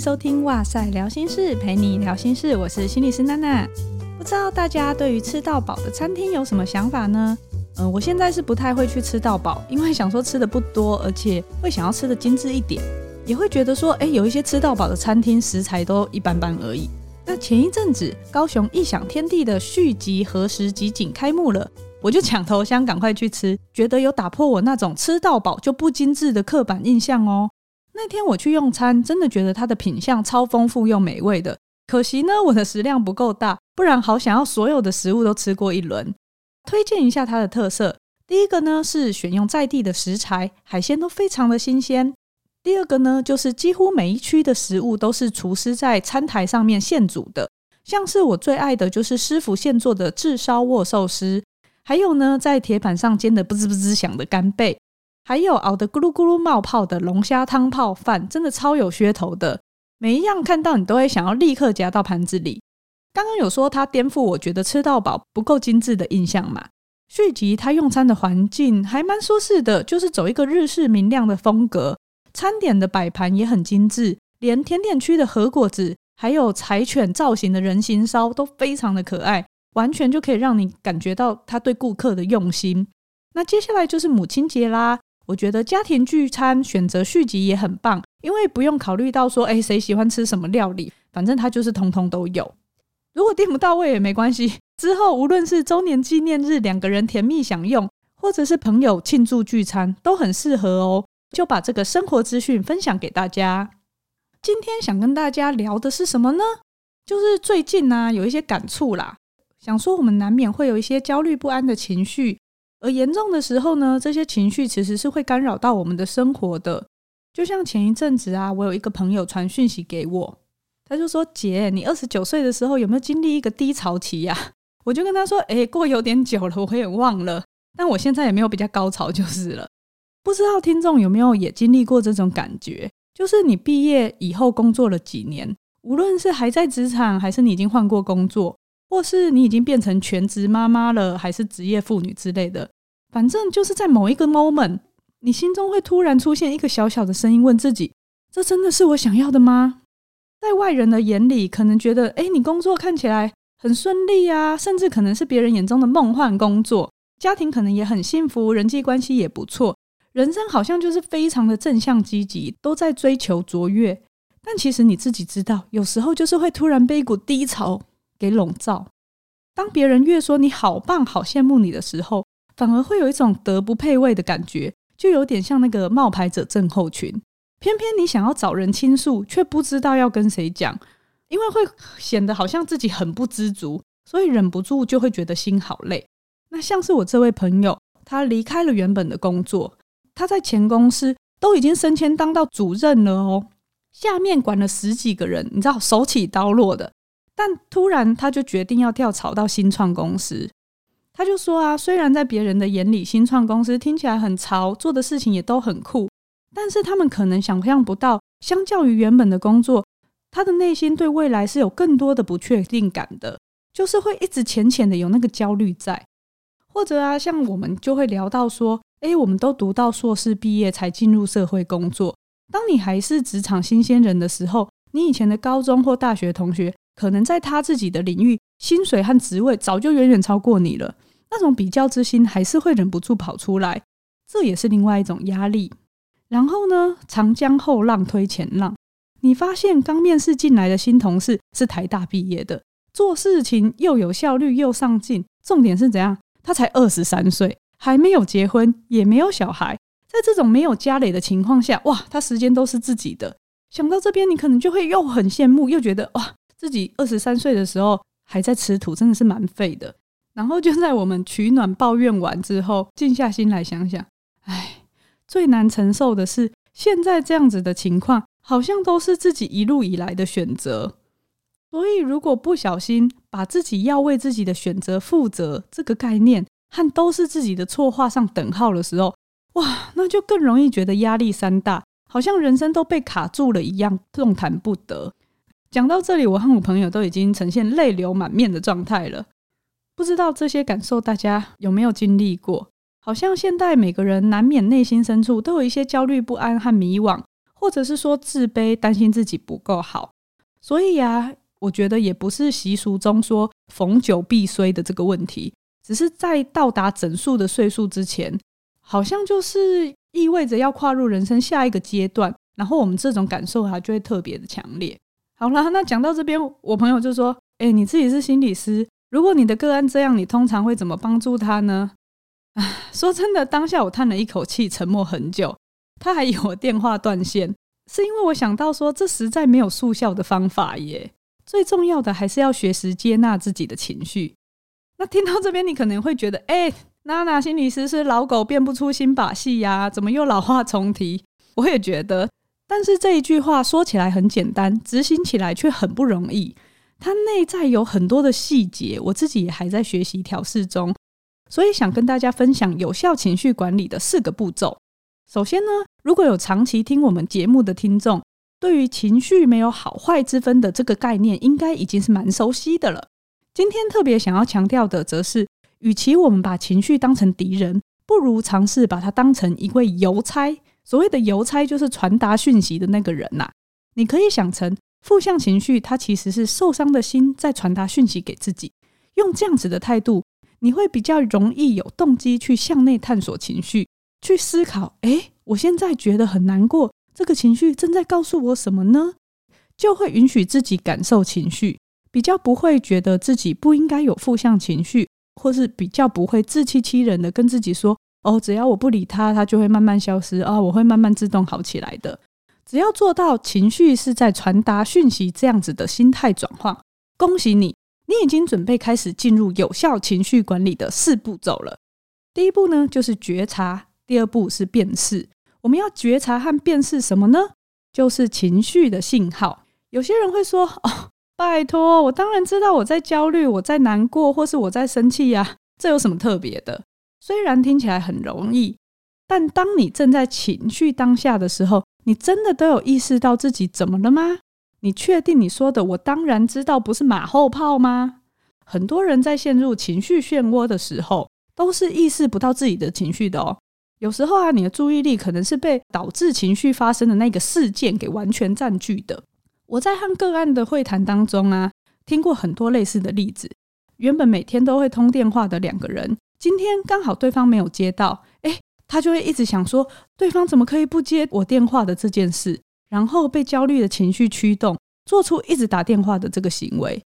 收听哇塞聊心事，陪你聊心事，我是心理师娜娜。不知道大家对于吃到饱的餐厅有什么想法呢？嗯、我现在是不太会去吃到饱，因为想说吃的不多，而且会想要吃的精致一点，也会觉得说，哎，有一些吃到饱的餐厅食材都一般般而已。那前一阵子高雄异想天地的续集和食集锦开幕了，我就抢头香赶快去吃，觉得有打破我那种吃到饱就不精致的刻板印象哦。那天我去用餐，真的觉得它的品相超丰富又美味的。可惜呢，我的食量不够大，不然好想要所有的食物都吃过一轮。推荐一下它的特色，第一个呢是选用在地的食材，海鲜都非常的新鲜。第二个呢，就是几乎每一区的食物都是厨师在餐台上面现煮的，像是我最爱的就是师傅现做的炙烧握寿司，还有呢在铁板上煎的不滋不滋响的干贝。还有熬得咕噜咕噜冒泡的龙虾汤泡饭，真的超有噱头的。每一样看到你都会想要立刻夹到盘子里。刚刚有说它颠覆我觉得吃到饱不够精致的印象嘛？续集它用餐的环境还蛮舒适的，就是走一个日式明亮的风格。餐点的摆盘也很精致，连甜点区的和果子，还有柴犬造型的人形烧都非常的可爱，完全就可以让你感觉到他对顾客的用心。那接下来就是母亲节啦。我觉得家庭聚餐选择续集也很棒，因为不用考虑到说，哎，谁喜欢吃什么料理，反正它就是通通都有。如果订不到位也没关系，之后无论是周年纪念日两个人甜蜜享用，或者是朋友庆祝聚餐，都很适合哦。就把这个生活资讯分享给大家。今天想跟大家聊的是什么呢？就是最近呢，啊，有一些感触啦，想说我们难免会有一些焦虑不安的情绪。而严重的时候呢，这些情绪其实是会干扰到我们的生活的。就像前一阵子啊，我有一个朋友传讯息给我，他就说：“姐，你二十九岁的时候有没有经历一个低潮期呀？” 我就跟他说：“诶，过有点久了，我也忘了。但我现在也没有比较高潮就是了。不知道听众有没有也经历过这种感觉？就是你毕业以后工作了几年，无论是还在职场，还是你已经换过工作。”或是你已经变成全职妈妈了，还是职业妇女之类的，反正就是在某一个 moment，你心中会突然出现一个小小的声音，问自己：这真的是我想要的吗？在外人的眼里，可能觉得，诶，你工作看起来很顺利啊，甚至可能是别人眼中的梦幻工作，家庭可能也很幸福，人际关系也不错，人生好像就是非常的正向积极，都在追求卓越。但其实你自己知道，有时候就是会突然被一股低潮。给笼罩。当别人越说你好棒、好羡慕你的时候，反而会有一种德不配位的感觉，就有点像那个冒牌者症候群。偏偏你想要找人倾诉，却不知道要跟谁讲，因为会显得好像自己很不知足，所以忍不住就会觉得心好累。那像是我这位朋友，他离开了原本的工作，他在前公司都已经升迁当到主任了哦，下面管了十几个人，你知道手起刀落的。但突然，他就决定要跳槽到新创公司。他就说啊，虽然在别人的眼里，新创公司听起来很潮，做的事情也都很酷，但是他们可能想象不到，相较于原本的工作，他的内心对未来是有更多的不确定感的，就是会一直浅浅的有那个焦虑在。或者啊，像我们就会聊到说，诶，我们都读到硕士毕业才进入社会工作，当你还是职场新鲜人的时候，你以前的高中或大学同学。可能在他自己的领域，薪水和职位早就远远超过你了，那种比较之心还是会忍不住跑出来，这也是另外一种压力。然后呢，长江后浪推前浪，你发现刚面试进来的新同事是台大毕业的，做事情又有效率又上进，重点是怎样？他才二十三岁，还没有结婚，也没有小孩，在这种没有家累的情况下，哇，他时间都是自己的。想到这边，你可能就会又很羡慕，又觉得哇。自己二十三岁的时候还在吃土，真的是蛮废的。然后就在我们取暖抱怨完之后，静下心来想想，唉，最难承受的是现在这样子的情况，好像都是自己一路以来的选择。所以如果不小心把自己要为自己的选择负责这个概念和都是自己的错画上等号的时候，哇，那就更容易觉得压力山大，好像人生都被卡住了一样，动弹不得。讲到这里，我和我朋友都已经呈现泪流满面的状态了。不知道这些感受大家有没有经历过？好像现在每个人难免内心深处都有一些焦虑不安和迷惘，或者是说自卑，担心自己不够好。所以呀，我觉得也不是习俗中说逢九必衰的这个问题，只是在到达整数的岁数之前，好像就是意味着要跨入人生下一个阶段，然后我们这种感受啊就会特别的强烈。好啦，那讲到这边，我朋友就说：“哎，你自己是心理师，如果你的个案这样，你通常会怎么帮助他呢？”唉，说真的，当下我叹了一口气，沉默很久。他还以我电话断线，是因为我想到说，这实在没有速效的方法耶。最重要的还是要学识接纳自己的情绪。那听到这边，你可能会觉得，哎，娜娜心理师是老狗变不出新把戏呀？怎么又老话重提？我也觉得，但是这一句话说起来很简单，执行起来却很不容易。它内在有很多的细节，我自己也还在学习调试中，所以想跟大家分享有效情绪管理的四个步骤。首先呢，如果有长期听我们节目的听众，对于情绪没有好坏之分的这个概念，应该已经是蛮熟悉的了。今天特别想要强调的，则是，与其我们把情绪当成敌人，不如尝试把它当成一位邮差。所谓的邮差，就是传达讯息的那个人呐。你可以想成负向情绪，它其实是受伤的心在传达讯息给自己。用这样子的态度，你会比较容易有动机去向内探索情绪。去思考，诶，我现在觉得很难过，这个情绪正在告诉我什么呢？就会允许自己感受情绪，比较不会觉得自己不应该有负向情绪，或是比较不会自欺欺人的跟自己说，哦，只要我不理他，他就会慢慢消失啊，我会慢慢自动好起来的。只要做到情绪是在传达讯息这样子的心态转换，恭喜你，你已经准备开始进入有效情绪管理的四步骤了。第一步呢，就是觉察。第二步是辨识，我们要觉察和辨识什么呢？就是情绪的信号。有些人会说：“哦，拜托，我当然知道我在焦虑，我在难过，或是我在生气呀，这有什么特别的？”虽然听起来很容易，但当你正在情绪当下的时候，你真的都有意识到自己怎么了吗？你确定你说的“我当然知道”不是马后炮吗？很多人在陷入情绪漩涡的时候，都是意识不到自己的情绪的哦。有时候啊，你的注意力可能是被导致情绪发生的那个事件给完全占据的。我在和个案的会谈当中啊，听过很多类似的例子。原本每天都会通电话的两个人，今天刚好对方没有接到，诶，他就会一直想说，对方怎么可以不接我电话的这件事，然后被焦虑的情绪驱动，做出一直打电话的这个行为。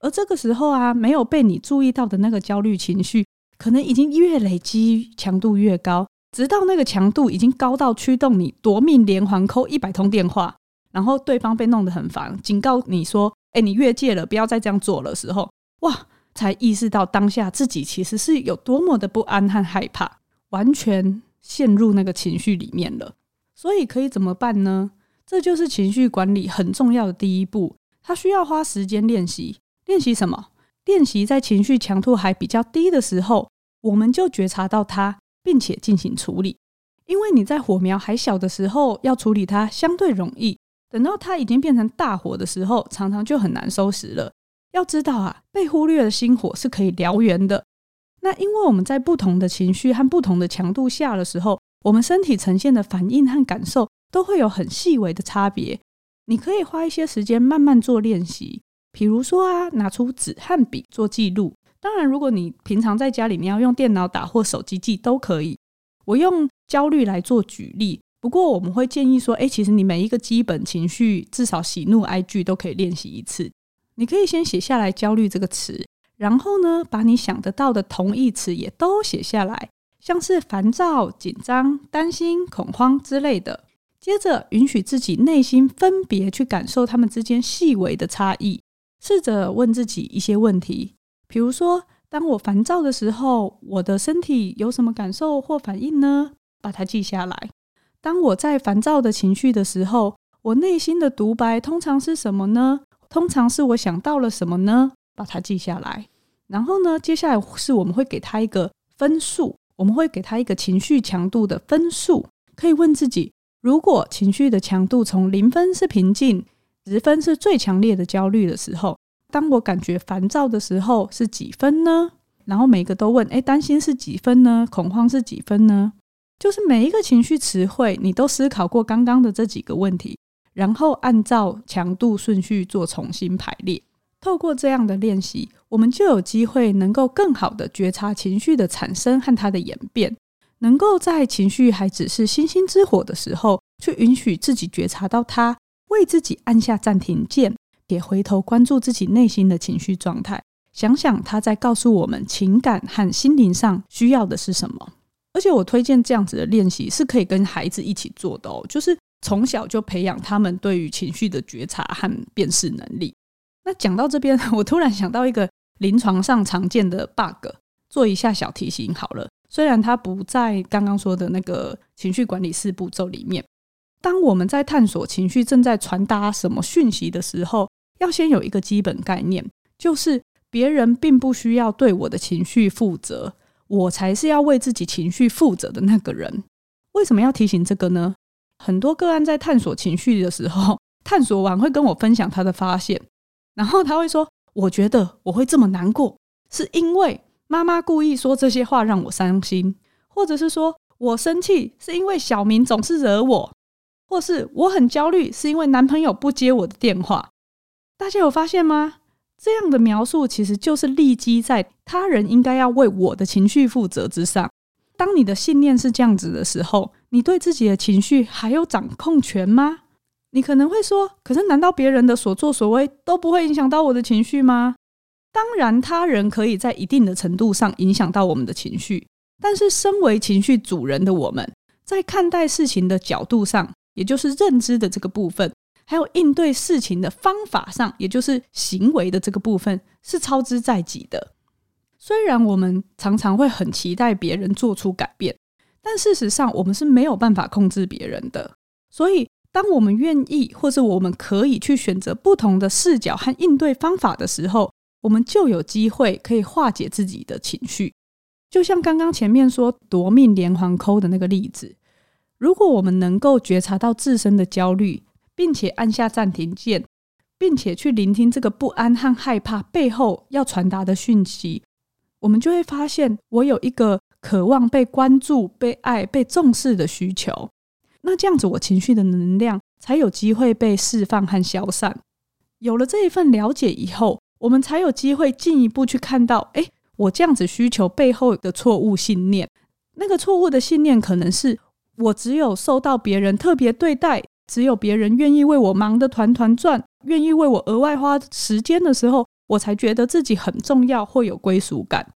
而这个时候啊，没有被你注意到的那个焦虑情绪，可能已经越累积，强度越高。直到那个强度已经高到驱动你夺命连环扣一百通电话，然后对方被弄得很烦，警告你说：“哎，你越界了，不要再这样做了。”时候，哇，才意识到当下自己其实是有多么的不安和害怕，完全陷入那个情绪里面了。所以可以怎么办呢？这就是情绪管理很重要的第一步，它需要花时间练习。练习什么？练习在情绪强度还比较低的时候，我们就觉察到它。并且进行处理，因为你在火苗还小的时候要处理它相对容易，等到它已经变成大火的时候，常常就很难收拾了。要知道啊，被忽略的心火是可以燎原的。那因为我们在不同的情绪和不同的强度下的时候，我们身体呈现的反应和感受都会有很细微的差别。你可以花一些时间慢慢做练习，比如说啊，拿出纸和笔做记录。当然，如果你平常在家里，你要用电脑打或手机记都可以。我用焦虑来做举例，不过我们会建议说，诶，其实你每一个基本情绪，至少喜怒哀惧都可以练习一次。你可以先写下来“焦虑”这个词，然后呢，把你想得到的同义词也都写下来，像是烦躁、紧张、担心、恐慌之类的。接着，允许自己内心分别去感受他们之间细微的差异，试着问自己一些问题。比如说，当我烦躁的时候，我的身体有什么感受或反应呢？把它记下来。当我在烦躁的情绪的时候，我内心的独白通常是什么呢？通常是我想到了什么呢？把它记下来。然后呢，接下来是我们会给他一个分数，我们会给他一个情绪强度的分数。可以问自己：如果情绪的强度从零分是平静，十分是最强烈的焦虑的时候。当我感觉烦躁的时候是几分呢？然后每个都问：诶，担心是几分呢？恐慌是几分呢？就是每一个情绪词汇，你都思考过刚刚的这几个问题，然后按照强度顺序做重新排列。透过这样的练习，我们就有机会能够更好的觉察情绪的产生和它的演变，能够在情绪还只是星星之火的时候，去允许自己觉察到它，为自己按下暂停键，也回头关注自己内心的情绪状态，想想它在告诉我们情感和心灵上需要的是什么。而且我推荐这样子的练习是可以跟孩子一起做的哦，就是从小就培养他们对于情绪的觉察和辨识能力。那讲到这边，我突然想到一个临床上常见的 bug，做一下小提醒好了。虽然它不在刚刚说的那个情绪管理四步骤里面，当我们在探索情绪正在传达什么讯息的时候，要先有一个基本概念，就是别人并不需要对我的情绪负责，我才是要为自己情绪负责的那个人。为什么要提醒这个呢？很多个案在探索情绪的时候，探索完会跟我分享他的发现。然后他会说：“我觉得我会这么难过，是因为妈妈故意说这些话让我伤心，或者是说我生气是因为小明总是惹我，或是我很焦虑是因为男朋友不接我的电话。”大家有发现吗？这样的描述其实就是立基在他人应该要为我的情绪负责之上。当你的信念是这样子的时候，你对自己的情绪还有掌控权吗？你可能会说，可是难道别人的所作所为都不会影响到我的情绪吗？当然，他人可以在一定的程度上影响到我们的情绪，但是身为情绪主人的我们，在看待事情的角度上，也就是认知的这个部分，还有应对事情的方法上，也就是行为的这个部分，是操之在己的。虽然我们常常会很期待别人做出改变，但事实上，我们是没有办法控制别人的，所以。当我们愿意，或是我们可以去选择不同的视角和应对方法的时候，我们就有机会可以化解自己的情绪。就像刚刚前面说夺命连环扣的那个例子，如果我们能够觉察到自身的焦虑，并且按下暂停键，并且去聆听这个不安和害怕背后要传达的讯息，我们就会发现，我有一个渴望被关注、被爱、被重视的需求。那这样子，我情绪的能量才有机会被释放和消散。有了这一份了解以后，我们才有机会进一步去看到，诶，我这样子需求背后的错误信念。那个错误的信念可能是我只有受到别人特别对待，只有别人愿意为我忙得团团转，愿意为我额外花时间的时候，我才觉得自己很重要或有归属感。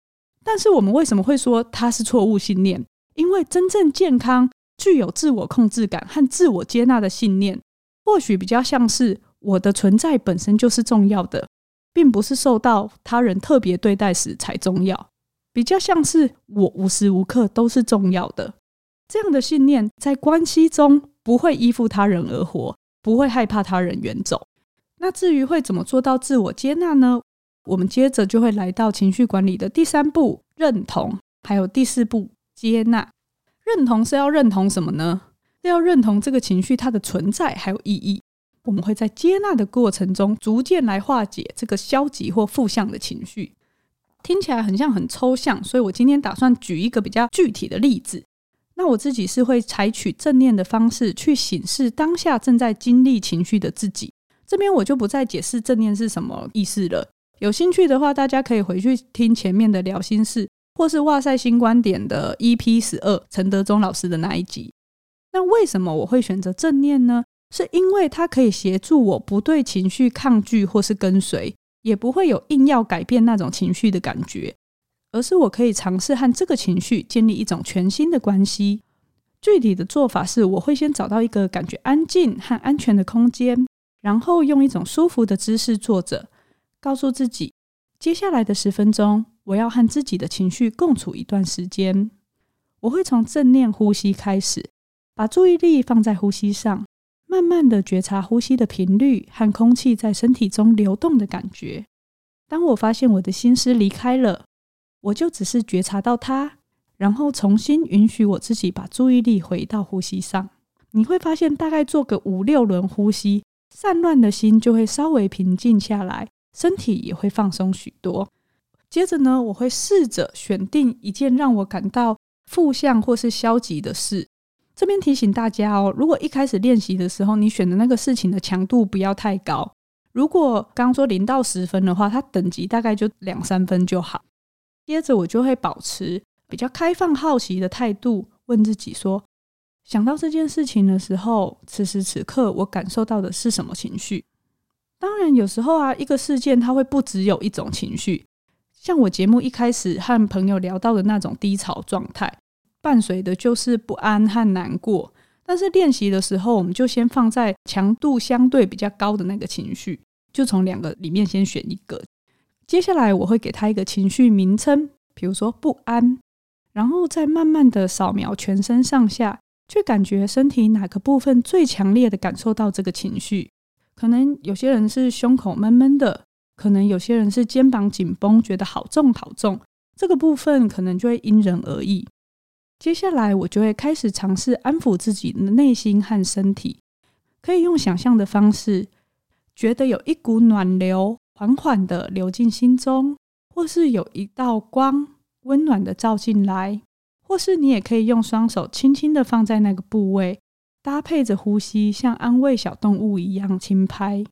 但是我们为什么会说它是错误信念？因为真正健康。具有自我控制感和自我接纳的信念，或许比较像是我的存在本身就是重要的，并不是受到他人特别对待时才重要。比较像是我无时无刻都是重要的。这样的信念在关系中不会依附他人而活，不会害怕他人远走。那至于会怎么做到自我接纳呢？我们接着就会来到情绪管理的第三步——认同，还有第四步——接纳。认同是要认同什么呢？是要认同这个情绪它的存在还有意义。我们会在接纳的过程中，逐渐来化解这个消极或负向的情绪。听起来很像很抽象，所以我今天打算举一个比较具体的例子。那我自己是会采取正念的方式去审视当下正在经历情绪的自己。这边我就不再解释正念是什么意思了。有兴趣的话，大家可以回去听前面的聊心事。或是哇塞新观点的 EP 十二陈德忠老师的那一集，那为什么我会选择正念呢？是因为它可以协助我不对情绪抗拒或是跟随，也不会有硬要改变那种情绪的感觉，而是我可以尝试和这个情绪建立一种全新的关系。具体的做法是，我会先找到一个感觉安静和安全的空间，然后用一种舒服的姿势坐着，告诉自己，接下来的十分钟。我要和自己的情绪共处一段时间。我会从正念呼吸开始，把注意力放在呼吸上，慢慢的觉察呼吸的频率和空气在身体中流动的感觉。当我发现我的心思离开了，我就只是觉察到它，然后重新允许我自己把注意力回到呼吸上。你会发现，大概做个五六轮呼吸，散乱的心就会稍微平静下来，身体也会放松许多。接着呢，我会试着选定一件让我感到负向或是消极的事。这边提醒大家哦，如果一开始练习的时候，你选的那个事情的强度不要太高。如果刚刚说零到十分的话，它等级大概就两三分就好。接着我就会保持比较开放、好奇的态度，问自己说：想到这件事情的时候，此时此刻我感受到的是什么情绪？当然，有时候啊，一个事件它会不只有一种情绪，像我节目一开始和朋友聊到的那种低潮状态。伴随的就是不安和难过，但是练习的时候，我们就先放在强度相对比较高的那个情绪，就从两个里面先选一个。接下来我会给他一个情绪名称，比如说不安，然后再慢慢的扫描全身上下，去感觉身体哪个部分最强烈的感受到这个情绪。可能有些人是胸口闷闷的，可能有些人是肩膀紧绷，觉得好重好重。这个部分可能就会因人而异。接下来，我就会开始尝试安抚自己的内心和身体，可以用想象的方式，觉得有一股暖流缓缓的流进心中，或是有一道光温暖的照进来，或是你也可以用双手轻轻的放在那个部位，搭配着呼吸，像安慰小动物一样轻拍。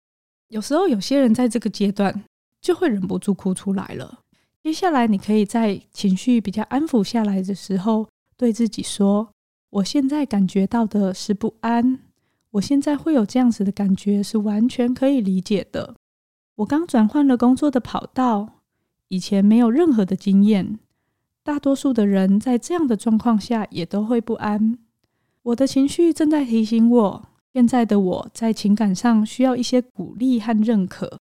有时候，有些人在这个阶段就会忍不住哭出来了。接下来，你可以在情绪比较安抚下来的时候，对自己说：“我现在感觉到的是不安，我现在会有这样子的感觉是完全可以理解的。我刚转换了工作的跑道，以前没有任何的经验，大多数的人在这样的状况下也都会不安。我的情绪正在提醒我，现在的我在情感上需要一些鼓励和认可。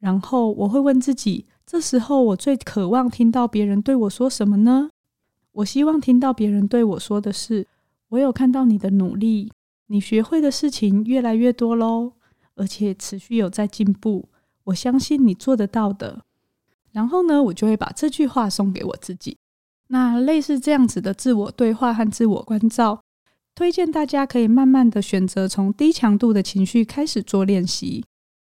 然后我会问自己：这时候我最渴望听到别人对我说什么呢？”我希望听到别人对我说的是：“我有看到你的努力，你学会的事情越来越多喽，而且持续有在进步。我相信你做得到的。”然后呢，我就会把这句话送给我自己。那类似这样子的自我对话和自我关照，推荐大家可以慢慢的选择从低强度的情绪开始做练习。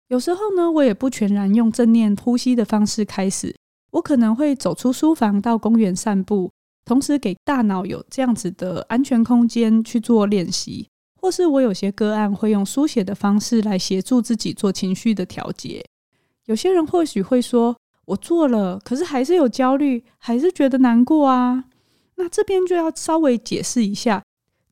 有时候呢，我也不全然用正念呼吸的方式开始，我可能会走出书房到公园散步。同时给大脑有这样子的安全空间去做练习，或是我有些个案会用书写的方式来协助自己做情绪的调节。有些人或许会说：“我做了，可是还是有焦虑，还是觉得难过啊。”那这边就要稍微解释一下，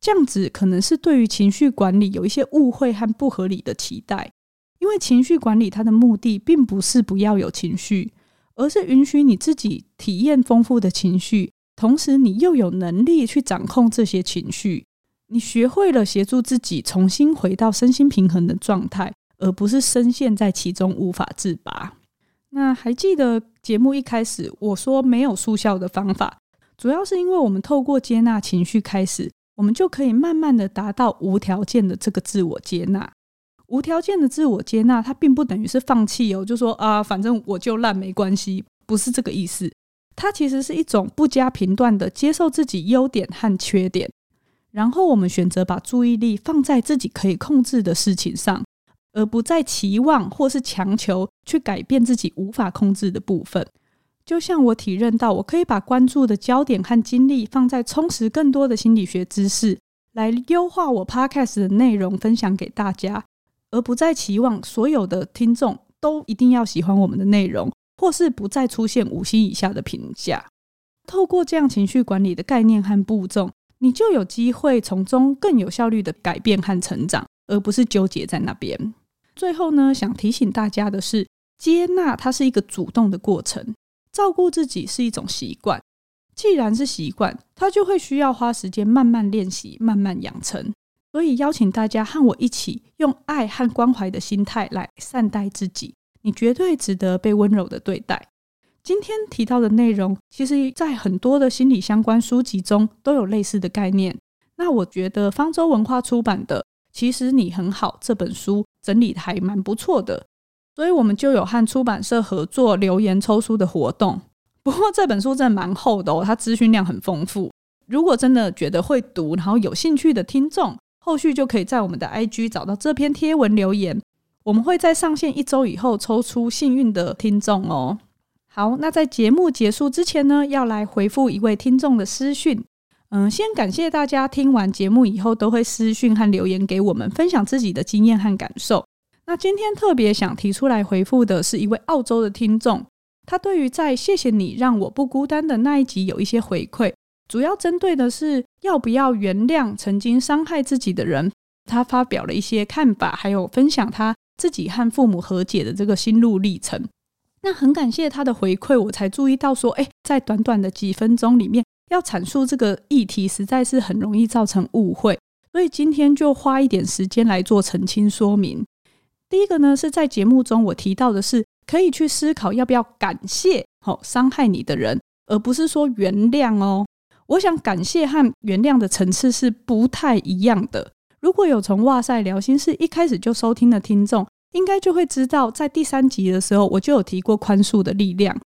这样子可能是对于情绪管理有一些误会和不合理的期待。因为情绪管理它的目的并不是不要有情绪，而是允许你自己体验丰富的情绪。同时，你又有能力去掌控这些情绪，你学会了协助自己重新回到身心平衡的状态，而不是深陷在其中无法自拔。那还记得节目一开始我说没有速效的方法，主要是因为我们透过接纳情绪开始，我们就可以慢慢的达到无条件的这个自我接纳。无条件的自我接纳，它并不等于是放弃哦，就说啊，反正我就烂没关系，不是这个意思。它其实是一种不加评断的接受自己优点和缺点，然后我们选择把注意力放在自己可以控制的事情上，而不再期望或是强求去改变自己无法控制的部分。就像我体认到，我可以把关注的焦点和精力放在充实更多的心理学知识，来优化我 Podcast 的内容分享给大家，而不再期望所有的听众都一定要喜欢我们的内容。或是不再出现五星以下的评价，透过这样情绪管理的概念和步骤，你就有机会从中更有效率的改变和成长，而不是纠结在那边。最后呢，想提醒大家的是，接纳它是一个主动的过程，照顾自己是一种习惯。既然是习惯，它就会需要花时间慢慢练习、慢慢养成。所以邀请大家和我一起，用爱和关怀的心态来善待自己。你绝对值得被温柔的对待。今天提到的内容，其实在很多的心理相关书籍中都有类似的概念。那我觉得方舟文化出版的《其实你很好》这本书整理的还蛮不错的，所以我们就有和出版社合作留言抽书的活动。不过这本书真的蛮厚的哦，它资讯量很丰富。如果真的觉得会读，然后有兴趣的听众，后续就可以在我们的 IG 找到这篇贴文留言。我们会在上线一周以后抽出幸运的听众哦。好，那在节目结束之前呢，要来回复一位听众的私讯。嗯，先感谢大家听完节目以后都会私讯和留言给我们，分享自己的经验和感受。那今天特别想提出来回复的是一位澳洲的听众，他对于在谢谢你让我不孤单的那一集有一些回馈，主要针对的是要不要原谅曾经伤害自己的人。他发表了一些看法，还有分享他自己和父母和解的这个心路历程。那很感谢他的回馈，我才注意到说，诶，在短短的几分钟里面，要阐述这个议题，实在是很容易造成误会。所以今天就花一点时间来做澄清说明。第一个呢，是在节目中我提到的是，可以去思考要不要感谢好伤害你的人，而不是说原谅哦。我想感谢和原谅的层次是不太一样的。如果有从哇塞聊心事一开始就收听的听众，应该就会知道，在第三集的时候，我就有提过宽恕的力量。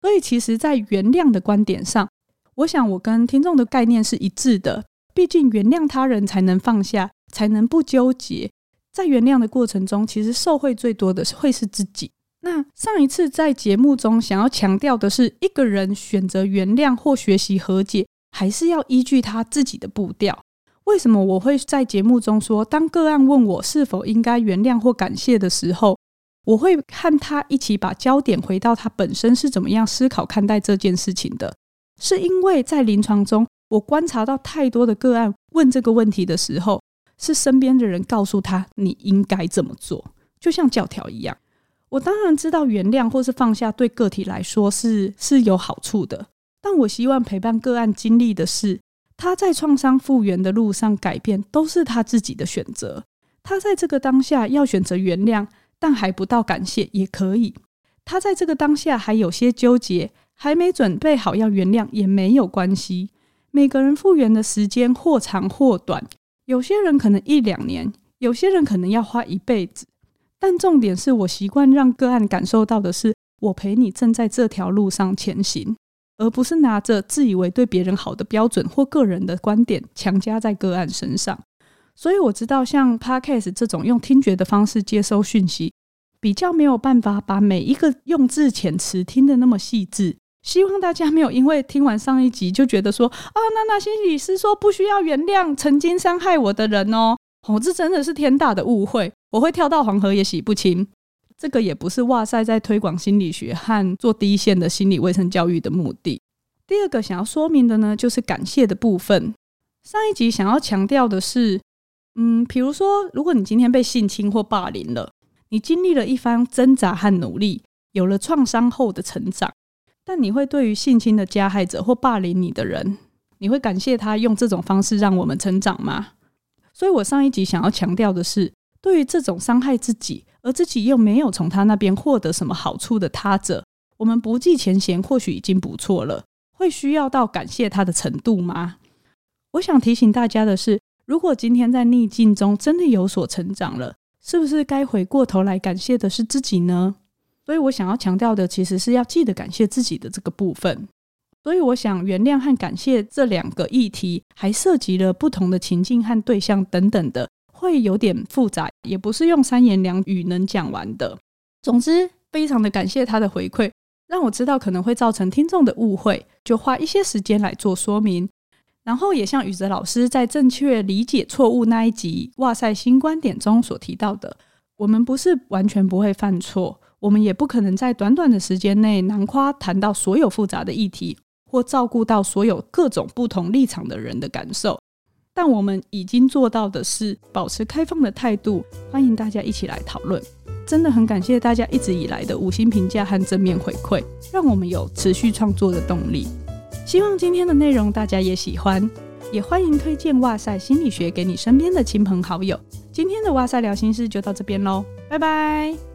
所以，其实，在原谅的观点上，我想我跟听众的概念是一致的。毕竟，原谅他人才能放下，才能不纠结。在原谅的过程中，其实受惠最多的是会是自己。那上一次在节目中想要强调的是，一个人选择原谅或学习和解，还是要依据他自己的步调。为什么我会在节目中说，当个案问我是否应该原谅或感谢的时候，我会和他一起把焦点回到他本身是怎么样思考看待这件事情的？是因为在临床中，我观察到太多的个案问这个问题的时候，是身边的人告诉他你应该这么做，就像教条一样。我当然知道原谅或是放下对个体来说是是有好处的，但我希望陪伴个案经历的是。他在创伤复原的路上改变都是他自己的选择。他在这个当下要选择原谅，但还不到感谢也可以。他在这个当下还有些纠结，还没准备好要原谅也没有关系。每个人复原的时间或长或短，有些人可能一两年，有些人可能要花一辈子。但重点是我习惯让个案感受到的是，我陪你正在这条路上前行。而不是拿着自以为对别人好的标准或个人的观点强加在个案身上，所以我知道像 Podcast 这种用听觉的方式接收讯息，比较没有办法把每一个用字遣词听得那么细致。希望大家没有因为听完上一集就觉得说啊，娜娜心理师说不需要原谅曾经伤害我的人哦，哦，这真的是天大的误会，我会跳到黄河也洗不清。这个也不是哇塞在推广心理学和做第一线的心理卫生教育的目的。第二个想要说明的呢，就是感谢的部分。上一集想要强调的是，嗯，比如说，如果你今天被性侵或霸凌了，你经历了一番挣扎和努力，有了创伤后的成长，但你会对于性侵的加害者或霸凌你的人，你会感谢他用这种方式让我们成长吗？所以我上一集想要强调的是，对于这种伤害自己。而自己又没有从他那边获得什么好处的他者，我们不计前嫌，或许已经不错了。会需要到感谢他的程度吗？我想提醒大家的是，如果今天在逆境中真的有所成长了，是不是该回过头来感谢的是自己呢？所以我想要强调的，其实是要记得感谢自己的这个部分。所以我想，原谅和感谢这两个议题，还涉及了不同的情境和对象等等的。会有点复杂，也不是用三言两语能讲完的。总之，非常的感谢他的回馈，让我知道可能会造成听众的误会，就花一些时间来做说明。然后也像宇哲老师在正确理解错误那一集《哇塞新观点》中所提到的，我们不是完全不会犯错，我们也不可能在短短的时间内囊括谈到所有复杂的议题，或照顾到所有各种不同立场的人的感受。但我们已经做到的是保持开放的态度，欢迎大家一起来讨论。真的很感谢大家一直以来的五星评价和正面回馈，让我们有持续创作的动力。希望今天的内容大家也喜欢，也欢迎推荐哇塞心理学给你身边的亲朋好友。今天的哇塞聊心事就到这边喽，拜拜。